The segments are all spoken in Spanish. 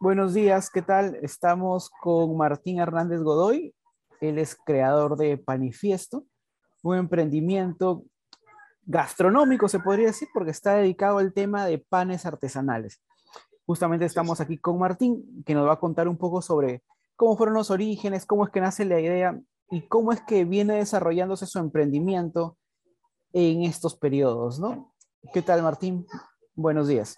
Buenos días, ¿qué tal? Estamos con Martín Hernández Godoy. Él es creador de Panifiesto, un emprendimiento gastronómico, se podría decir, porque está dedicado al tema de panes artesanales. Justamente estamos aquí con Martín, que nos va a contar un poco sobre cómo fueron los orígenes, cómo es que nace la idea y cómo es que viene desarrollándose su emprendimiento en estos periodos, ¿no? ¿Qué tal, Martín? Buenos días.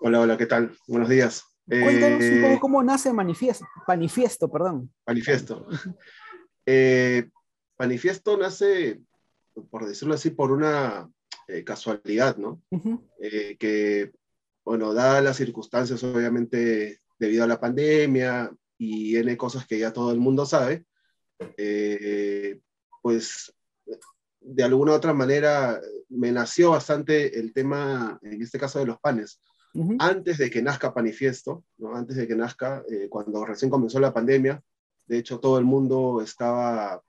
Hola, hola, ¿qué tal? Buenos días. Cuéntanos un poco eh, cómo nace Manifiesto, Manifiesto, perdón. Manifiesto. Eh, manifiesto nace, por decirlo así, por una eh, casualidad, ¿no? que, bueno, dadas las circunstancias, obviamente, debido a la pandemia y N cosas que ya todo el mundo sabe, pues de alguna u otra manera me nació bastante el tema, en este caso de los panes antes de que nazca Panifiesto, ¿no? antes de que nazca, eh, cuando recién comenzó la pandemia, de hecho todo el mundo estaba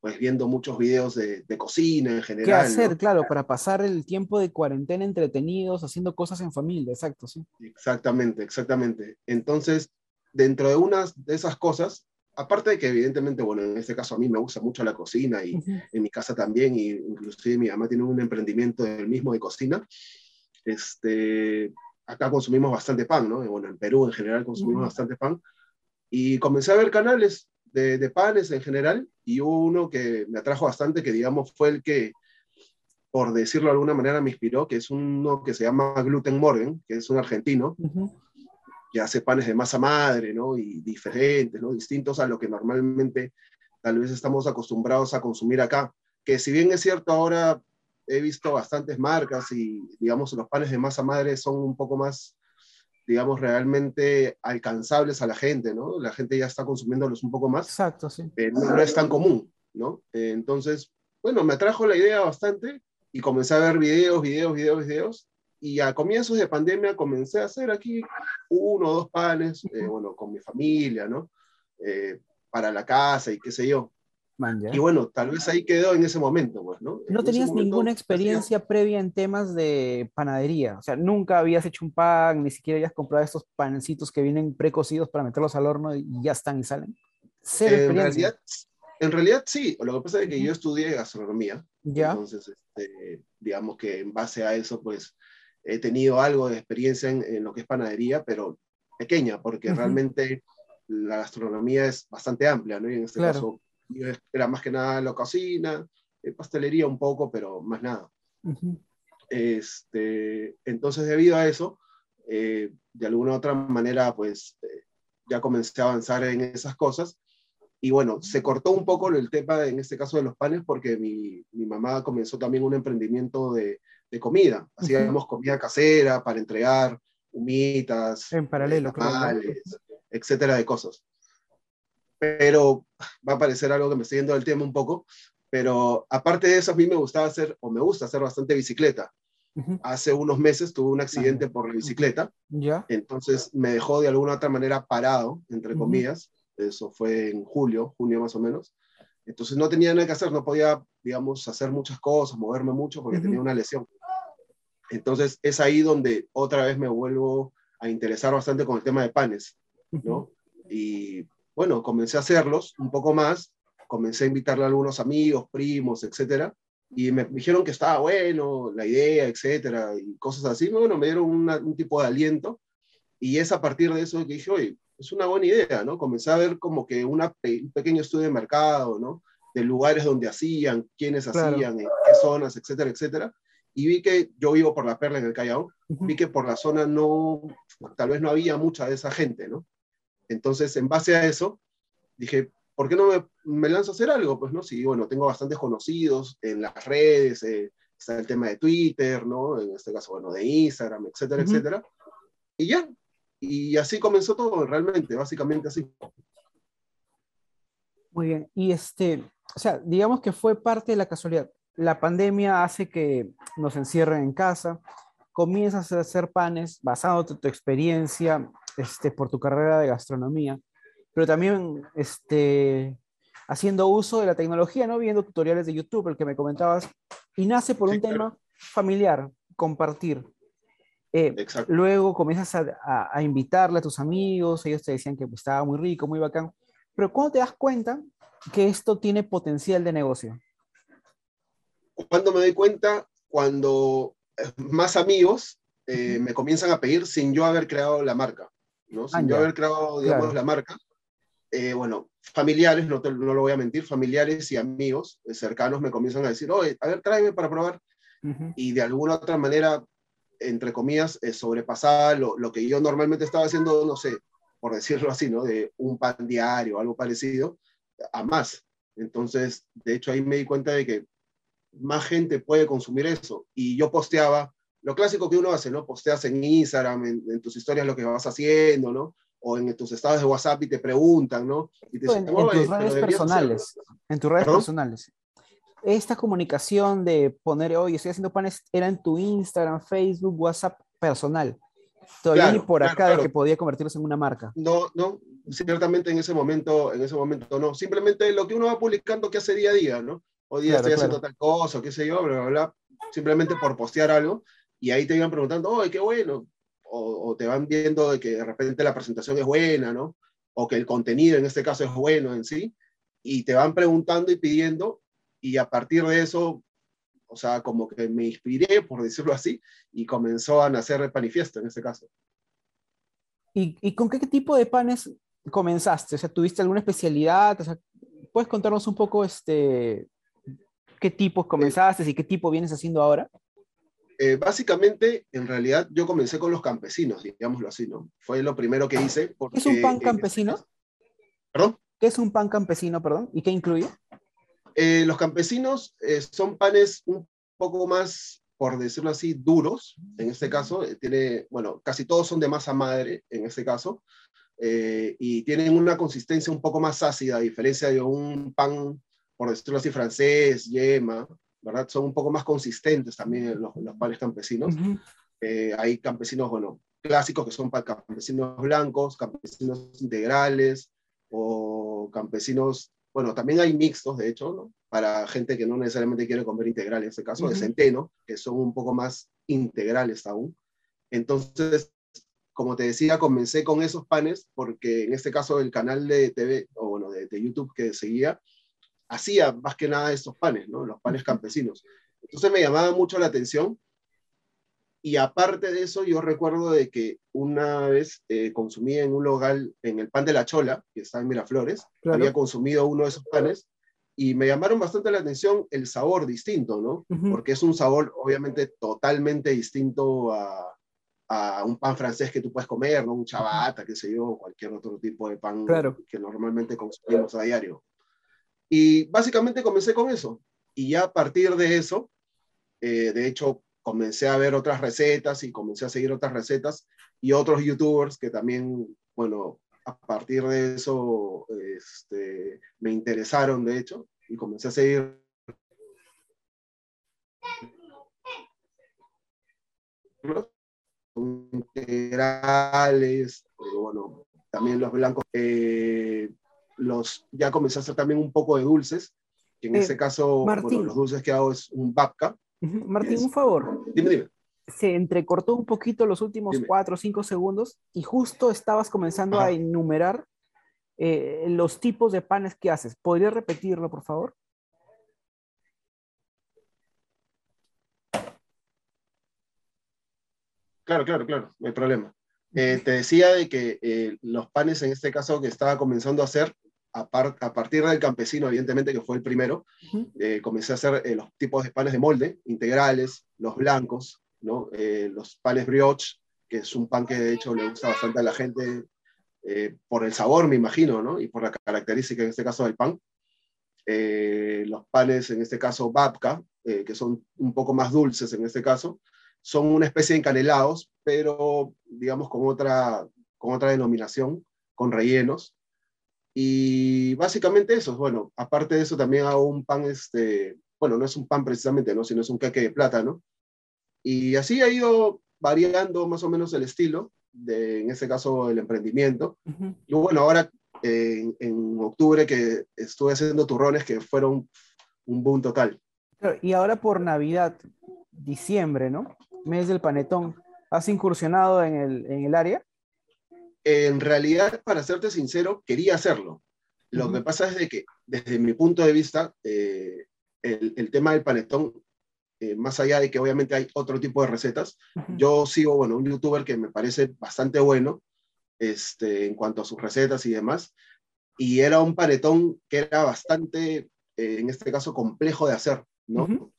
pues viendo muchos videos de, cocina en general. ¿Qué hacer, claro, para pasar el tiempo de cuarentena entretenidos, haciendo cosas en familia, exacto, sí. Exactamente, exactamente. Entonces, dentro de unas de esas cosas, aparte de que evidentemente, bueno, en este caso a mí me gusta mucho la cocina y en mi casa también, y inclusive mi mamá tiene un emprendimiento del mismo de cocina, este, acá consumimos bastante pan, ¿no? Bueno, en Perú en general consumimos bastante pan. Y comencé a ver canales de, de, panes en general y hubo uno que me atrajo bastante, que digamos fue el que, por decirlo de alguna manera, me inspiró, que es uno que se llama Gluten Morgan, que es un argentino, que hace panes de masa madre, ¿no? Y diferentes, ¿no? Distintos a lo que normalmente tal vez estamos acostumbrados a consumir acá. Que si bien es cierto ahora he visto bastantes marcas y, digamos, los panes de masa madre son un poco más, digamos, realmente alcanzables a la gente, ¿no? La gente ya está consumiéndolos un poco más. Exacto, sí. Eh, no, es tan común, ¿no? Eh, entonces, bueno, me atrajo la idea bastante y comencé a ver videos, videos, videos, videos. Y a comienzos de pandemia comencé a hacer aquí uno o dos panes, eh, bueno, con mi familia, ¿no? para la casa y qué sé yo. Y bueno, tal vez ahí quedó en ese momento, pues, ¿no? No tenías ninguna experiencia previa en temas de panadería, o sea, nunca habías hecho un pan, ni siquiera habías comprado estos pancitos que vienen precocidos para meterlos al horno y ya están y salen. en, realidad, en realidad sí, lo que pasa es que yo estudié gastronomía, ¿Ya? entonces, este, digamos que en base a eso, pues, he tenido algo de experiencia en, lo que es panadería, pero pequeña, porque realmente la gastronomía es bastante amplia, ¿no? Y en este caso era más que nada la cocina, eh, pastelería un poco, pero más nada. este, entonces, debido a eso, eh, de alguna u otra manera, pues eh, ya comencé a avanzar en esas cosas. Y bueno, se cortó un poco el tema, en este caso de los panes, porque mi, mi mamá comenzó también un emprendimiento de, de comida. Hacíamos comida casera para entregar, humitas, en paralelo, etcétera, de cosas pero va a parecer algo que me estoy yendo del tema un poco, pero aparte de eso, a mí me gustaba hacer, o me gusta hacer bastante bicicleta. Hace unos meses tuve un accidente por la bicicleta, ¿Ya? entonces me dejó de alguna otra manera parado, entre comillas, eso fue en julio, junio más o menos, entonces no tenía nada que hacer, no podía, digamos, hacer muchas cosas, moverme mucho porque tenía una lesión. Entonces es ahí donde otra vez me vuelvo a interesar bastante con el tema de panes, ¿no? Y bueno, comencé a hacerlos un poco más, comencé a invitarle a algunos amigos, primos, etcétera, y me dijeron que estaba bueno, la idea, etcétera, y cosas así, bueno, me dieron un tipo de aliento, y es a partir de eso que dije, oye, es una buena idea, ¿no? Comencé a ver como que una, un pequeño estudio de mercado, ¿no? De lugares donde hacían, quiénes hacían, en qué zonas, etcétera, etcétera. Y vi que yo vivo por la Perla en el Callao, vi que por la zona no, tal vez no había mucha de esa gente, ¿no? Entonces, en base a eso, dije, ¿por qué no me, lanzo a hacer algo? Pues, ¿no? Sí, bueno, tengo bastantes conocidos en las redes, eh, está el tema de Twitter, ¿no? En este caso, bueno, de Instagram, etcétera, etcétera. Y ya, y así comenzó todo, realmente, básicamente así. Muy bien, y este, o sea, digamos que fue parte de la casualidad. La pandemia hace que nos encierren en casa, comienzas a hacer panes basado en tu experiencia, este, por tu carrera de gastronomía, pero también este, haciendo uso de la tecnología, ¿no? Viendo tutoriales de YouTube, el que me comentabas, y nace por un tema familiar, compartir. Eh, luego comienzas a, a, invitarle a tus amigos, ellos te decían que pues, estaba muy rico, muy bacán, pero ¿cuándo te das cuenta que esto tiene potencial de negocio? Cuando me doy cuenta, cuando más amigos eh, me comienzan a pedir sin yo haber creado la marca, ¿no? Sin ah, yo haber creado, digamos, la marca. bueno, familiares, no, no, lo voy a mentir, familiares y amigos cercanos me comienzan a decir, oye, a ver, tráeme para probar. Y de alguna otra manera entre comillas, eh, sobrepasaba lo, lo, que yo normalmente estaba haciendo, no sé, por decirlo así, ¿no? De un pan diario o algo parecido, a más. Entonces, de hecho, ahí me di cuenta de que más gente puede consumir eso. Y yo posteaba lo clásico que uno hace, ¿no? Posteas en Instagram, en, tus historias lo que vas haciendo, ¿no? O en tus estados de WhatsApp y te preguntan, ¿no? Y te en, tus redes personales. En tus redes personales esta comunicación de poner, oye, estoy haciendo panes, era en tu Instagram, Facebook, WhatsApp personal. Todavía ni por acá de que podía convertirse en una marca. No, no, ciertamente en ese momento, en ese momento no. Simplemente lo que uno va publicando que hace día a día, ¿no? Hoy día estoy haciendo tal cosa, qué sé yo, bla, bla, bla, simplemente por postear algo, y ahí te iban preguntando, oye, qué bueno, o, o, te van viendo de que de repente la presentación es buena, ¿no? O que el contenido en este caso es bueno en sí, y te van preguntando y pidiendo, y a partir de eso, o sea, como que me inspiré, por decirlo así, y comenzó a nacer el panifiesto en este caso. ¿Y, ¿Y, con qué tipo de panes comenzaste? O sea, ¿tuviste alguna especialidad? O sea, ¿Puedes contarnos un poco este, qué tipos comenzaste y qué tipo vienes haciendo ahora? Eh, básicamente, en realidad, yo comencé con los campesinos, digámoslo así, ¿no? Fue lo primero que hice. ¿Qué es un pan campesino? ¿Perdón? ¿Qué es un pan campesino, perdón? ¿Y qué incluye? Eh, los campesinos eh, son panes un poco más, por decirlo así, duros. En este caso, eh, tiene, bueno, casi todos son de masa madre, en este caso, y tienen una consistencia un poco más ácida, a diferencia de un pan, por decirlo así, francés, yema, ¿verdad? Son un poco más consistentes también los, los panes campesinos. hay campesinos, bueno, clásicos que son campesinos blancos, campesinos integrales o campesinos bueno, también hay mixtos, de hecho, ¿no? para gente que no necesariamente quiere comer integral, en este caso, de centeno, que son un poco más integrales aún. Entonces, como te decía, comencé con esos panes porque en este caso el canal de TV, o bueno, de, de YouTube que seguía, hacía más que nada estos panes, ¿no? Los panes campesinos. Entonces me llamaba mucho la atención y aparte de eso, yo recuerdo de que una vez eh, consumí en un local, en el pan de la chola, que está en Miraflores, había consumido uno de esos panes y me llamaron bastante la atención el sabor distinto, ¿no? Porque es un sabor obviamente totalmente distinto a, a, un pan francés que tú puedes comer, ¿no? Un chabata, qué sé yo, cualquier otro tipo de pan que normalmente consumimos a diario. Y básicamente comencé con eso. Y ya a partir de eso, eh, de hecho, comencé a ver otras recetas y comencé a seguir otras recetas y otros youtubers que también, bueno, a partir de eso este, me interesaron, de hecho, y comencé a seguir integrales, bueno, también los blancos, eh, los, ya comencé a hacer también un poco de dulces, que en eh, este caso, bueno, los dulces que hago es un babka, Martín, un favor. Dime, dime. Se entrecortó un poquito los últimos cuatro o cinco segundos y justo estabas comenzando a enumerar eh, los tipos de panes que haces. ¿Podrías repetirlo, por favor? Claro, claro, claro, no hay problema. Eh, te decía de que eh, los panes en este caso que estaba comenzando a hacer a, partir del campesino, evidentemente, que fue el primero, eh, comencé a hacer eh, los tipos de panes de molde, integrales, los blancos, ¿no? Eh, los panes brioche, que es un pan que de hecho le gusta bastante a la gente por el sabor, me imagino, ¿no? y por la característica en este caso del pan. los panes, en este caso, babka, que son un poco más dulces en este caso, son una especie de encanelados, pero digamos con otra, con otra denominación, con rellenos. Y básicamente eso, bueno, aparte de eso también hago un pan, este, bueno, no es un pan precisamente, ¿no? Sino es un queque de plátano. Y así ha ido variando más o menos el estilo, de, en este caso el emprendimiento. Y bueno, ahora en, octubre que estuve haciendo turrones que fueron un boom total. Y ahora por Navidad, diciembre, ¿no? Mes del panetón. ¿Has incursionado en el, en el área? En realidad, para serte sincero, quería hacerlo. Lo que pasa es de que, desde mi punto de vista, eh, el, el, tema del panetón, eh, más allá de que obviamente hay otro tipo de recetas, yo sigo, bueno, un youtuber que me parece bastante bueno este, en cuanto a sus recetas y demás, y era un panetón que era bastante, eh, en este caso, complejo de hacer, ¿no?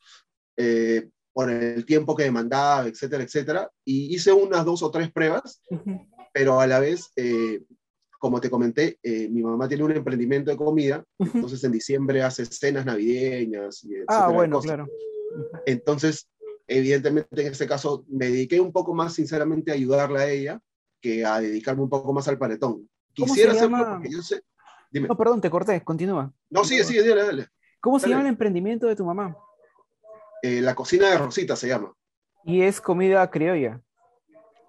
por el tiempo que demandaba, etcétera, etcétera. Y hice unas dos o tres pruebas, pero a la vez, eh, como te comenté, eh, mi mamá tiene un emprendimiento de comida, entonces en diciembre hace cenas navideñas. Y ah, bueno, claro. Entonces, evidentemente en este caso me dediqué un poco más sinceramente a ayudarla a ella que a dedicarme un poco más al paletón. Quisiera hacerlo porque yo sé... Dime. No, perdón, te corté, continúa. No, sigue, sigue, dale, dale. ¿Cómo se llama el emprendimiento de tu mamá? Eh, la cocina de Rosita se llama. ¿Y es comida criolla?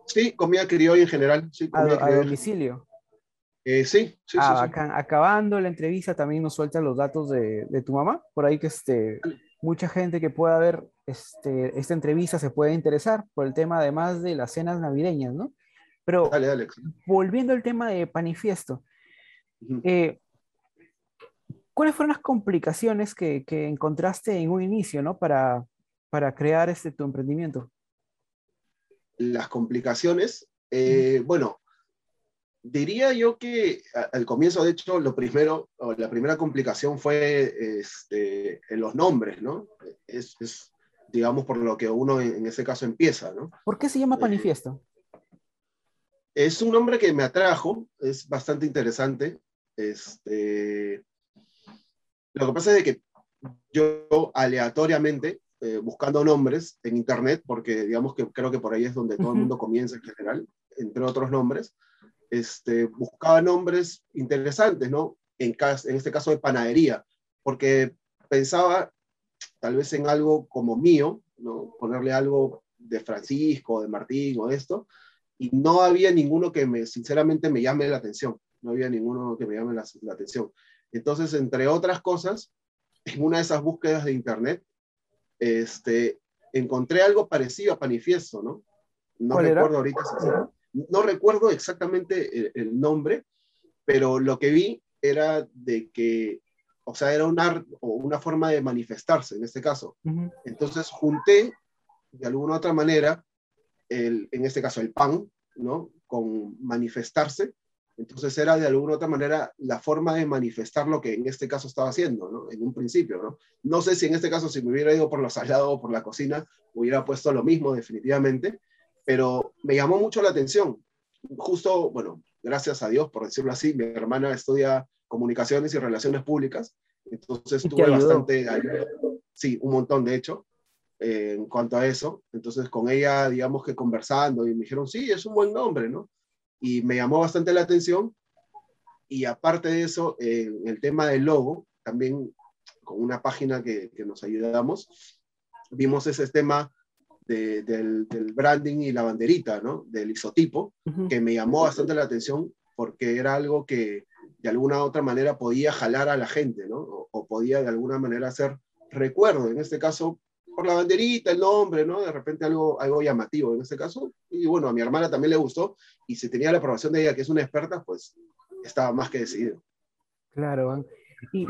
Sí, comida criolla en general. Sí, a, domicilio. Eh, sí, sí, ah, Acabando la entrevista, también nos suelta los datos de, tu mamá, por ahí que este, mucha gente que pueda ver este, esta entrevista se puede interesar por el tema además de las cenas navideñas, ¿no? Pero volviendo al tema de Panifiesto, eh, ¿cuáles fueron las complicaciones que, encontraste en un inicio, ¿no? Para, para crear este, tu emprendimiento las complicaciones, eh, bueno, diría yo que al comienzo, de hecho, lo primero, o la primera complicación fue este, en los nombres, ¿no? Es, digamos, por lo que uno en, ese caso empieza, ¿no? ¿Por qué se llama Panifiesto? es un nombre que me atrajo, es bastante interesante. Este, lo que pasa es que yo aleatoriamente eh, buscando nombres en Internet, porque digamos que creo que por ahí es donde todo el mundo comienza en general, entre otros nombres, este, buscaba nombres interesantes, ¿no? En, en este caso de panadería, porque pensaba tal vez en algo como mío, ¿no? Ponerle algo de Francisco, de Martín o de esto, y no había ninguno que me, sinceramente, me llame la atención, no había ninguno que me llame la, la atención. Entonces, entre otras cosas, en una de esas búsquedas de Internet, este, encontré algo parecido a Panifiesto, ¿no? No recuerdo ahorita, no recuerdo exactamente el, nombre, pero lo que vi era de que, o sea, era una, una forma de manifestarse en este caso. Entonces junté, de alguna otra manera, el, en este caso el pan, ¿no? Con manifestarse, entonces era de alguna u otra manera la forma de manifestar lo que en este caso estaba haciendo, ¿no? En un principio, ¿no? No sé si en este caso, si me hubiera ido por lo salado o por la cocina, hubiera puesto lo mismo definitivamente, pero me llamó mucho la atención. Justo, bueno, gracias a Dios, por decirlo así, mi hermana estudia comunicaciones y relaciones públicas, entonces tuve bastante sí, un montón de hecho, eh, en cuanto a eso. Entonces con ella, digamos que conversando, y me dijeron, sí, es un buen nombre, ¿no? Y me llamó bastante la atención. Y aparte de eso, en el tema del logo, también con una página que, que nos ayudamos, vimos ese tema de, del, del, branding y la banderita, ¿no? Del isotipo, que me llamó bastante la atención porque era algo que de alguna u otra manera podía jalar a la gente, ¿no? O, o podía de alguna manera hacer recuerdo. En este caso, por la banderita, el nombre, ¿no? De repente algo, algo llamativo en este caso. Y bueno, a mi hermana también le gustó y si tenía la aprobación de ella, que es una experta, pues estaba más que decidido. Claro. Y,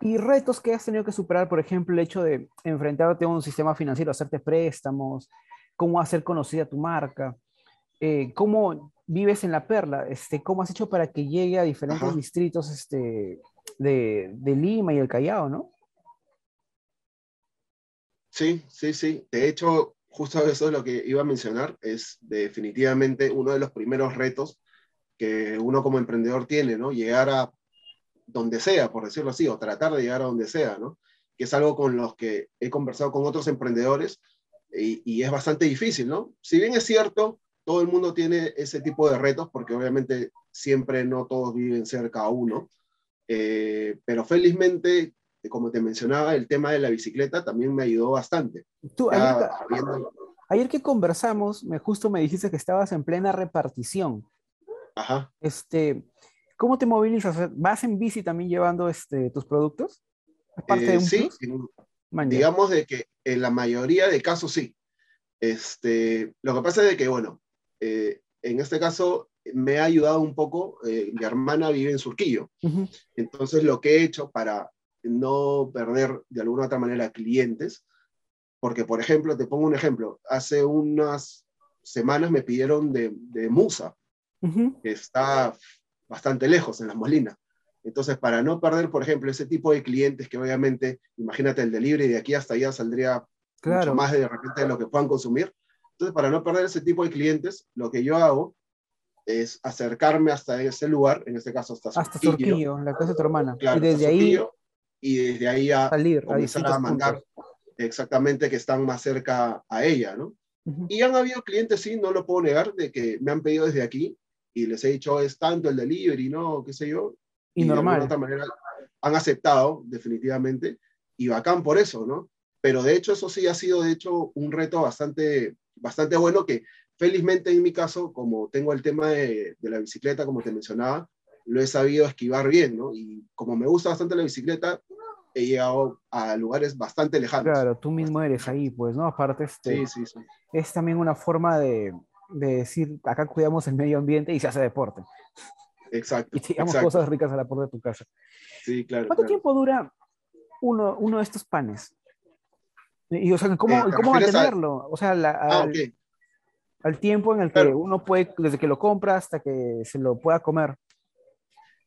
y retos que has tenido que superar, por ejemplo, el hecho de enfrentarte a un sistema financiero, hacerte préstamos, cómo hacer conocida tu marca, eh, cómo vives en La Perla, este, cómo has hecho para que llegue a diferentes distritos este, de, de Lima y el Callao, ¿no? Sí, sí, sí. De hecho, justo eso es lo que iba a mencionar. Es definitivamente uno de los primeros retos que uno como emprendedor tiene, ¿no? Llegar a donde sea, por decirlo así, o tratar de llegar a donde sea, ¿no? Que es algo con los que he conversado con otros emprendedores y, es bastante difícil, ¿no? Si bien es cierto, todo el mundo tiene ese tipo de retos, porque obviamente siempre no todos viven cerca a uno, eh, pero felizmente como te mencionaba, el tema de la bicicleta también me ayudó bastante. Tú, ayer, que conversamos, me, justo me dijiste que estabas en plena repartición. Ajá. Este, ¿Cómo te movilizas? ¿Vas en bici también llevando este, tus productos? Aparte de eh, sí, digamos de que en la mayoría de casos sí. Este, lo que pasa es que, bueno, eh, en este caso me ha ayudado un poco, eh, mi hermana vive en Surquillo, entonces lo que he hecho para no perder de alguna u otra manera clientes, porque por ejemplo, te pongo un ejemplo, hace unas semanas me pidieron de, de Musa, que está bastante lejos en las Molinas. Entonces, para no perder, por ejemplo, ese tipo de clientes que obviamente, imagínate el delivery de aquí hasta allá saldría mucho más de repente de lo que puedan consumir. Entonces, para no perder ese tipo de clientes, lo que yo hago es acercarme hasta ese lugar, en este caso hasta Hasta Surquillo, la casa de tu hermana. y desde ahí y desde ahí a salir, comenzar a, mandar exactamente que están más cerca a ella, ¿no? Y han habido clientes, sí, no lo puedo negar, de que me han pedido desde aquí y les he dicho, es tanto el delivery, ¿no? ¿Qué sé yo? Y, normal. De otra manera han aceptado, definitivamente, y bacán por eso, ¿no? Pero de hecho, eso sí ha sido, de hecho, un reto bastante, bastante bueno que felizmente en mi caso, como tengo el tema de, de la bicicleta, como te mencionaba, lo he sabido esquivar bien, ¿no? Y como me gusta bastante la bicicleta, he llegado a lugares bastante lejanos. Claro, tú mismo eres ahí, pues, ¿no? Aparte, este, sí, sí, sí. es también una forma de, de, decir, acá cuidamos el medio ambiente y se hace deporte. Exacto. Y tiramos cosas ricas a la puerta de tu casa. Sí, claro. ¿Cuánto tiempo dura uno, uno de estos panes? Y, o sea, ¿cómo, eh, ¿cómo mantenerlo? O sea, la, ah, al, al, tiempo en el que uno puede, desde que lo compra hasta que se lo pueda comer.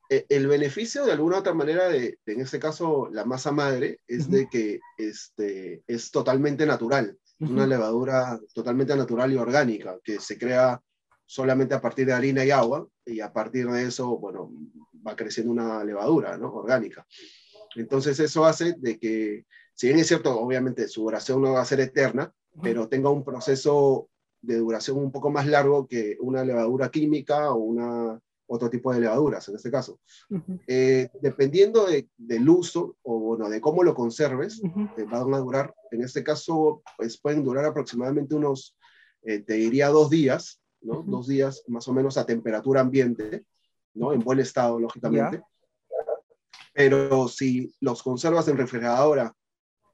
Eh, el beneficio de alguna otra manera de, en este caso, la masa madre, es de que este, es totalmente natural. Una levadura totalmente natural y orgánica, que se crea solamente a partir de harina y agua, y a partir de eso, bueno, va creciendo una levadura, ¿no? Orgánica. Entonces eso hace de que, si bien es cierto, obviamente su duración no va a ser eterna, pero tenga un proceso de duración un poco más largo que una levadura química o una otro tipo de levaduras en este caso. Eh, dependiendo del uso o bueno, de cómo lo conserves, uh van a durar, en este caso, pues pueden durar aproximadamente unos, eh, te diría dos días, ¿no? Dos días más o menos a temperatura ambiente, ¿no? En buen estado, lógicamente. Pero si los conservas en refrigeradora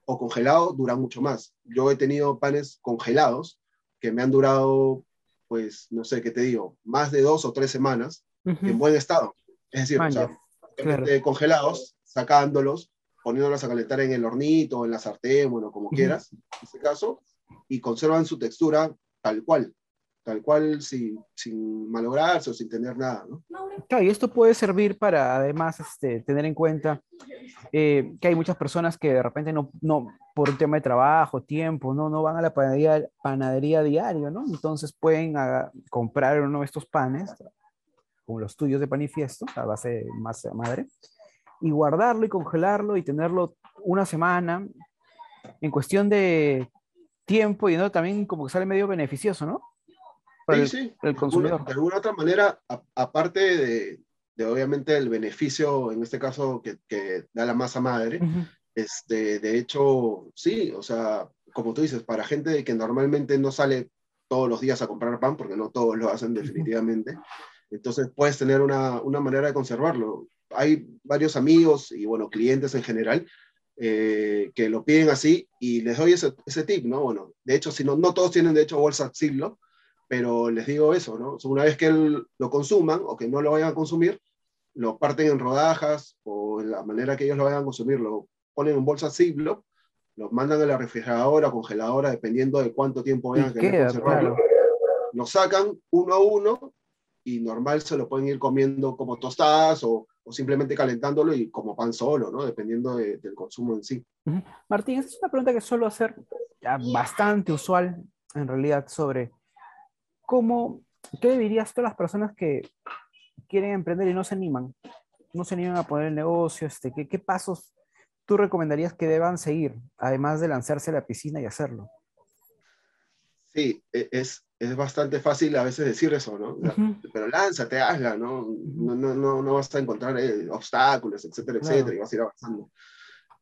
o congelado, duran mucho más. Yo he tenido panes congelados que me han durado, pues, no sé qué te digo, más de dos o tres semanas en buen estado. Es decir, congelados, sacándolos, poniéndolos a calentar en el hornito, o en la sartén, bueno, como quieras, en este caso, y conservan su textura tal cual, tal cual sin, sin malograrse o sin tener nada. ¿no? Claro, y esto puede servir para además este, tener en cuenta eh, que hay muchas personas que de repente no, no, por un tema de trabajo, tiempo, no, no van a la panadería, panadería diario, ¿no? Entonces pueden comprar uno de estos panes, como los tuyos de panifiesto, a base de masa madre, y guardarlo y congelarlo y tenerlo una semana en cuestión de tiempo y ¿no? también como que sale medio beneficioso, ¿no? Para sí, el, sí. El consumidor. De alguna, otra manera, aparte de, de, obviamente el beneficio, en este caso, que, que da la masa madre, este, de hecho, sí, o sea, como tú dices, para gente que normalmente no sale todos los días a comprar pan, porque no todos lo hacen definitivamente, entonces puedes tener una, una, manera de conservarlo. Hay varios amigos y, bueno, clientes en general eh, que lo piden así y les doy ese, ese, tip, ¿no? Bueno, de hecho, si no, no todos tienen de hecho bolsa siglo, pero les digo eso, ¿no? Una vez que lo consuman o que no lo vayan a consumir, lo parten en rodajas o en la manera que ellos lo vayan a consumir, lo ponen en bolsa siglo, lo mandan a la refrigeradora o congeladora, dependiendo de cuánto tiempo vayan a querer conservarlo. Lo sacan uno a uno y normal se lo pueden ir comiendo como tostadas o, o simplemente calentándolo y como pan solo, ¿no? Dependiendo de, del consumo en sí. Martín, esta es una pregunta que suelo hacer bastante usual en realidad sobre cómo, ¿qué dirías a las personas que quieren emprender y no se animan? No se animan a poner el negocio, este, ¿qué, qué pasos tú recomendarías que deban seguir, además de lanzarse a la piscina y hacerlo? Sí, e, es, es bastante fácil a veces decir eso, ¿no? Pero lánzate, hazla, ¿no? No, no, no, no vas a encontrar eh, obstáculos, etcétera, etcétera, y vas a ir avanzando.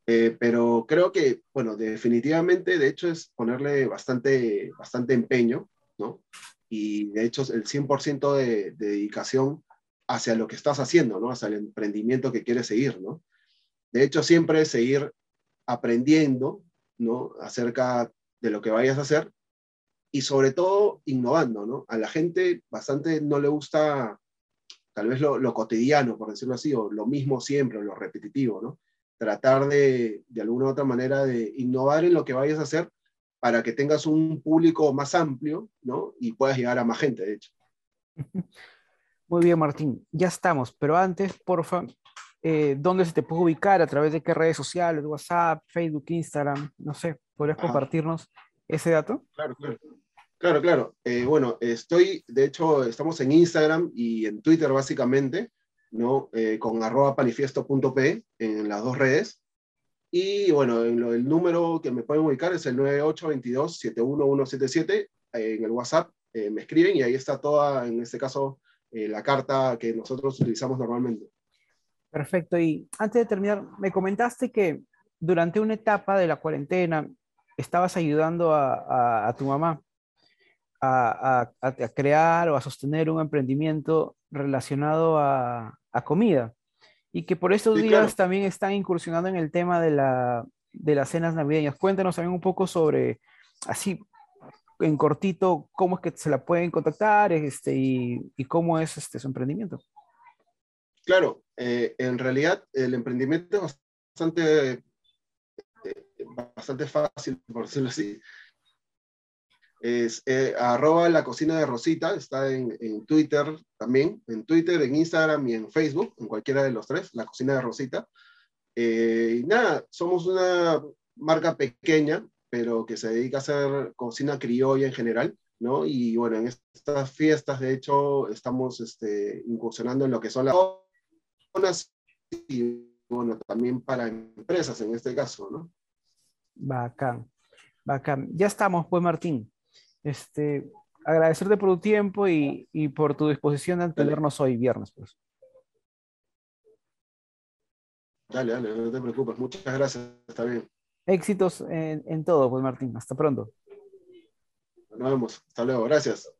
Eh, pero creo que, bueno, definitivamente, de hecho, es ponerle bastante, bastante empeño, ¿no? Y de hecho, el 100% de, de dedicación hacia lo que estás haciendo, ¿no? Hacia el emprendimiento que quieres seguir, ¿no? De hecho, siempre seguir aprendiendo, ¿no? Acerca de lo que vayas a hacer y sobre todo innovando, ¿no? A la gente bastante no le gusta tal vez lo, cotidiano, por decirlo así, o lo mismo siempre, o lo repetitivo, ¿no? Tratar de, de alguna u otra manera, de innovar en lo que vayas a hacer para que tengas un público más amplio, ¿no? Y puedas llegar a más gente, de hecho. Muy bien, Martín, ya estamos, pero antes, porfa, eh, ¿dónde se te puede ubicar? ¿A través de qué redes sociales? ¿WhatsApp, Facebook, Instagram? No sé, ¿podrías compartirnos ese dato? Claro, claro. Claro, claro. Eh, bueno, estoy, de hecho, estamos en Instagram y en Twitter básicamente, ¿no? Eh, con arroba panifiesto.p en las dos redes. Y bueno, en lo, el número que me pueden ubicar es el 9822-71177. En el WhatsApp eh, me escriben y ahí está toda, en este caso, la carta que nosotros utilizamos normalmente. Perfecto. Y antes de terminar, me comentaste que durante una etapa de la cuarentena estabas ayudando a tu mamá a, crear o a sostener un emprendimiento relacionado a, comida. Y que por estos días también están incursionando en el tema de, la, de las cenas navideñas. Cuéntanos también un poco sobre, así, en cortito, cómo es que se la pueden contactar este, y, cómo es este, su emprendimiento. Claro, eh, en realidad el emprendimiento es bastante, eh, bastante fácil, por decirlo así es eh, arroba la cocina de Rosita, está en, en, Twitter también, en Twitter, en Instagram y en Facebook, en cualquiera de los tres, la cocina de Rosita. Eh, y nada, somos una marca pequeña, pero que se dedica a hacer cocina criolla en general, ¿no? Y bueno, en estas fiestas, de hecho, estamos este, incursionando en lo que son las zonas y bueno, también para empresas en este caso, ¿no? Bacán, bacán. Ya estamos, pues Martín este, agradecerte por tu tiempo y, por tu disposición de atendernos hoy viernes. Pues. Dale, dale, no te preocupes. Muchas gracias, está bien. Éxitos en, en todo, pues Martín. Hasta pronto. Nos vemos. Hasta luego. Gracias.